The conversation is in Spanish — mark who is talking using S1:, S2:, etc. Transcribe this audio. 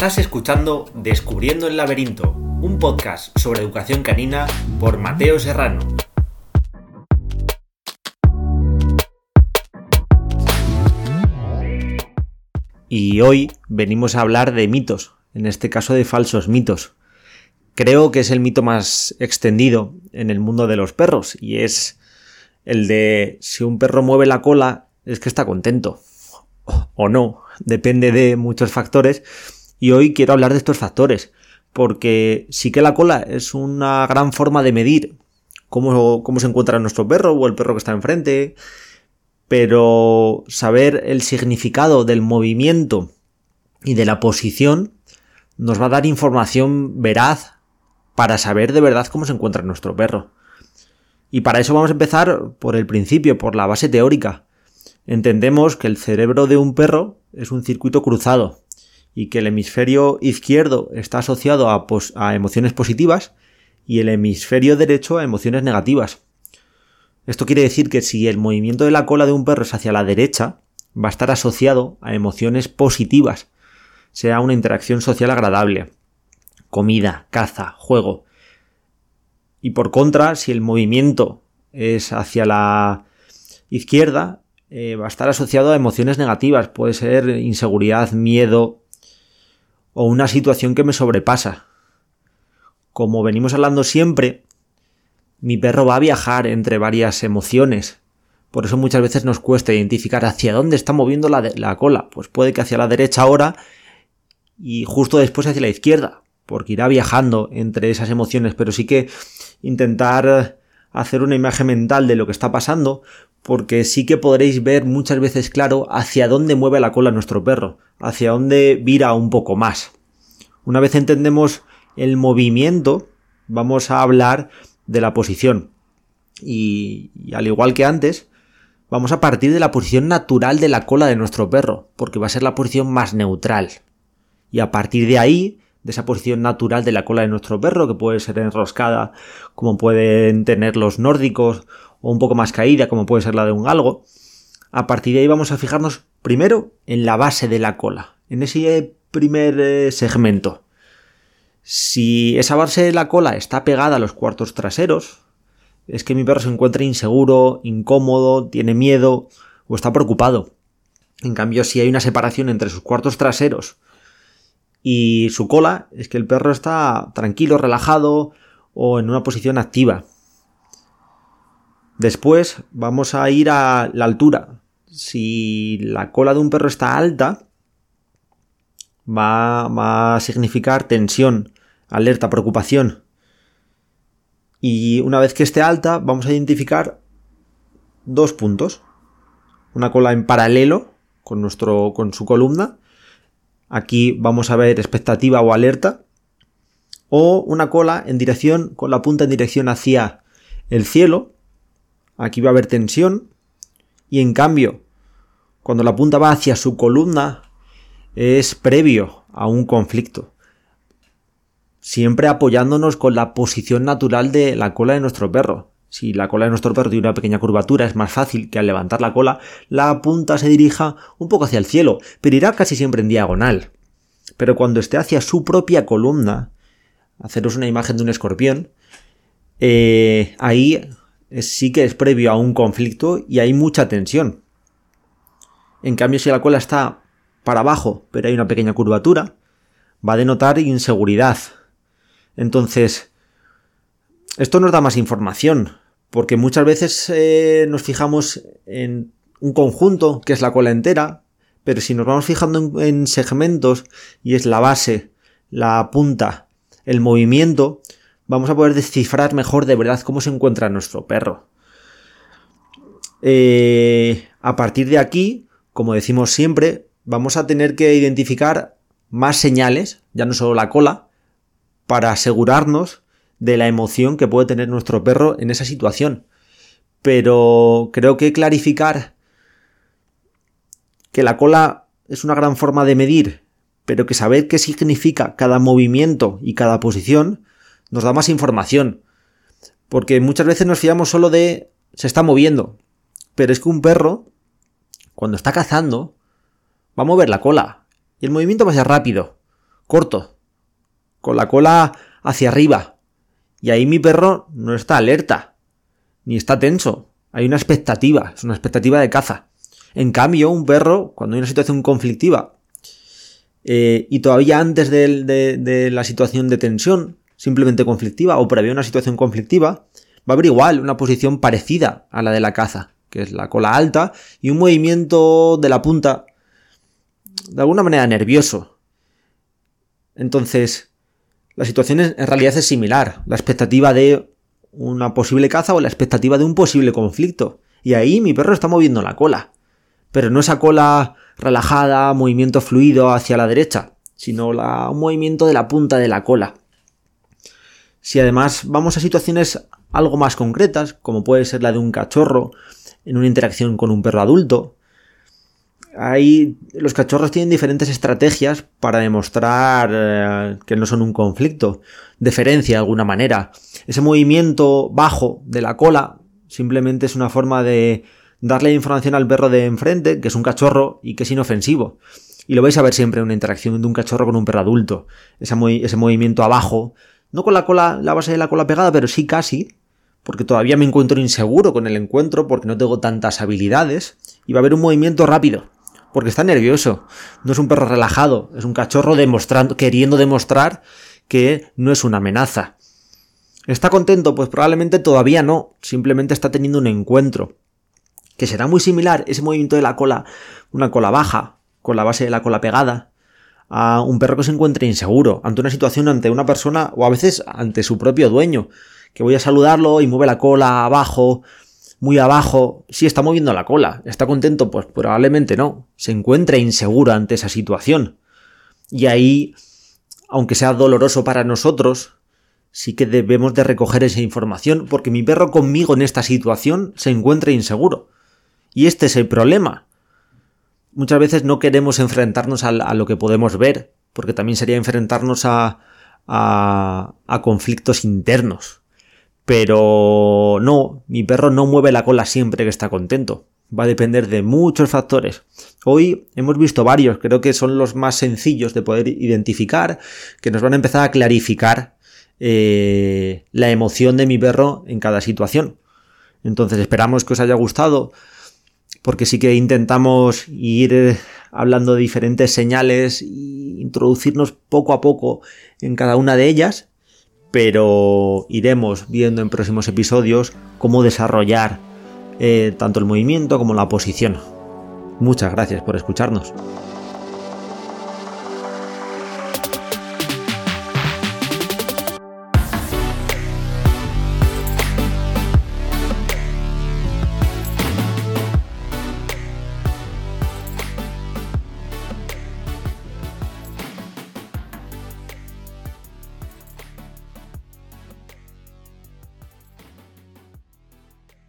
S1: Estás escuchando Descubriendo el laberinto, un podcast sobre educación canina por Mateo Serrano. Y hoy venimos a hablar de mitos, en este caso de falsos mitos. Creo que es el mito más extendido en el mundo de los perros y es el de si un perro mueve la cola es que está contento. O no, depende de muchos factores. Y hoy quiero hablar de estos factores porque sí que la cola es una gran forma de medir cómo, cómo se encuentra nuestro perro o el perro que está enfrente, pero saber el significado del movimiento y de la posición nos va a dar información veraz para saber de verdad cómo se encuentra nuestro perro. Y para eso vamos a empezar por el principio, por la base teórica. Entendemos que el cerebro de un perro es un circuito cruzado y que el hemisferio izquierdo está asociado a, emociones positivas y el hemisferio derecho a emociones negativas. Esto quiere decir que si el movimiento de la cola de un perro es hacia la derecha, va a estar asociado a emociones positivas, sea una interacción social agradable, comida, caza, juego. Y por contra, si el movimiento es hacia la izquierda, eh, va a estar asociado a emociones negativas, puede ser inseguridad, miedo o una situación que me sobrepasa. Como venimos hablando siempre, mi perro va a viajar entre varias emociones. Por eso muchas veces nos cuesta identificar hacia dónde está moviendo la, la cola. Pues puede que hacia la derecha ahora y justo después hacia la izquierda porque irá viajando entre esas emociones, pero sí que intentar hacer una imagen mental de lo que está pasando, porque sí que podréis ver muchas veces claro hacia dónde mueve la cola nuestro perro, hacia dónde vira un poco más. Una vez entendemos el movimiento, vamos a hablar de la posición. Y, y, al igual que antes, vamos a partir de la posición natural de la cola de nuestro perro, porque va a ser la posición más neutral. Y a partir de ahí de esa posición natural de la cola de nuestro perro, que puede ser enroscada como pueden tener los nórdicos, o un poco más caída como puede ser la de un galgo. A partir de ahí vamos a fijarnos primero en la base de la cola, en ese primer eh, segmento. Si esa base de la cola está pegada a los cuartos traseros, es que mi perro se encuentra inseguro, incómodo, tiene miedo o está preocupado. En cambio, si hay una separación entre sus cuartos traseros y su cola es que el perro está tranquilo, relajado o en una posición activa. Después vamos a ir a la altura. Si la cola de un perro está alta, va, a significar tensión, alerta, preocupación. Y una vez que esté alta, vamos a identificar dos puntos. Una cola en paralelo con, nuestro, con su columna Aquí vamos a ver expectativa o alerta. O una cola en dirección, con la punta en dirección hacia el cielo. Aquí va a haber tensión. Y en cambio, cuando la punta va hacia su columna, es previo a un conflicto. Siempre apoyándonos con la posición natural de la cola de nuestro perro. Si la cola de nuestro perro tiene una pequeña curvatura, es más fácil que al levantar la cola, la punta se dirija un poco hacia el cielo, pero irá casi siempre en diagonal. Pero cuando esté hacia su propia columna, haceros una imagen de un escorpión, eh, ahí sí que es previo a un conflicto y hay mucha tensión. En cambio, si la cola está para abajo, pero hay una pequeña curvatura, va a denotar inseguridad. Entonces, esto nos da más información, porque muchas veces eh, nos fijamos en un conjunto, que es la cola entera, pero si nos vamos fijando en, segmentos y es la base, la punta, el movimiento, vamos a poder descifrar mejor de verdad cómo se encuentra nuestro perro. Eh, a partir de aquí, como decimos siempre, vamos a tener que identificar más señales, ya no solo la cola, para asegurarnos de la emoción que puede tener nuestro perro en esa situación. Pero creo que clarificar que la cola es una gran forma de medir, pero que saber qué significa cada movimiento y cada posición nos da más información. Porque muchas veces nos fiamos solo de se está moviendo. Pero es que un perro cuando está cazando, va a mover la cola. Y el movimiento va a ser rápido, corto, con la cola hacia arriba. Y ahí mi perro no está alerta, ni está tenso. Hay una expectativa, es una expectativa de caza. En cambio, un perro, cuando hay una situación conflictiva, eh, y todavía antes de, la situación de tensión, simplemente conflictiva, o previo una situación conflictiva, va a haber igual una posición parecida a la de la caza, que es la cola alta, y un movimiento de la punta, de alguna manera nervioso. Entonces, la situación en realidad es similar. La expectativa de una posible caza o la expectativa de un posible conflicto. Y ahí mi perro está moviendo la cola. Pero no esa cola relajada, movimiento fluido hacia la derecha, sino la, un movimiento de la punta de la cola. Si además vamos a situaciones algo más concretas, como puede ser la de un cachorro en una interacción con un perro adulto, ahí los cachorros tienen diferentes estrategias para demostrar eh, que no son un conflicto, deferencia de alguna manera. Ese movimiento bajo de la cola simplemente es una forma de darle información al perro de enfrente, que es un cachorro y que es inofensivo. Y lo vais a ver siempre en una interacción de un cachorro con un perro adulto. Ese movimiento abajo, no con la cola, la base de la cola pegada, pero sí casi, porque todavía me encuentro inseguro con el encuentro, porque no tengo tantas habilidades, y va a haber un movimiento rápido, porque está nervioso. No es un perro relajado, es un cachorro demostrando, queriendo demostrar que no es una amenaza. ¿Está contento? Pues probablemente todavía no, simplemente está teniendo un encuentro que será muy similar ese movimiento de la cola, una cola baja, con la base de la cola pegada, a un perro que se encuentre inseguro ante una situación, ante una persona o a veces ante su propio dueño, que voy a saludarlo y mueve la cola abajo, muy abajo, sí está moviendo la cola, está contento, pues probablemente no, se encuentra inseguro ante esa situación. Y ahí, aunque sea doloroso para nosotros, sí que debemos de recoger esa información porque mi perro conmigo en esta situación se encuentra inseguro. Y este es el problema. Muchas veces no queremos enfrentarnos a, lo que podemos ver, porque también sería enfrentarnos a, a, a conflictos internos. Pero no, mi perro no mueve la cola siempre que está contento. Va a depender de muchos factores. Hoy hemos visto varios, creo que son los más sencillos de poder identificar, que nos van a empezar a clarificar eh, la emoción de mi perro en cada situación. Entonces esperamos que os haya gustado porque sí que intentamos ir eh, hablando de diferentes señales e introducirnos poco a poco en cada una de ellas, pero iremos viendo en próximos episodios cómo desarrollar eh, tanto el movimiento como la posición. Muchas gracias por escucharnos.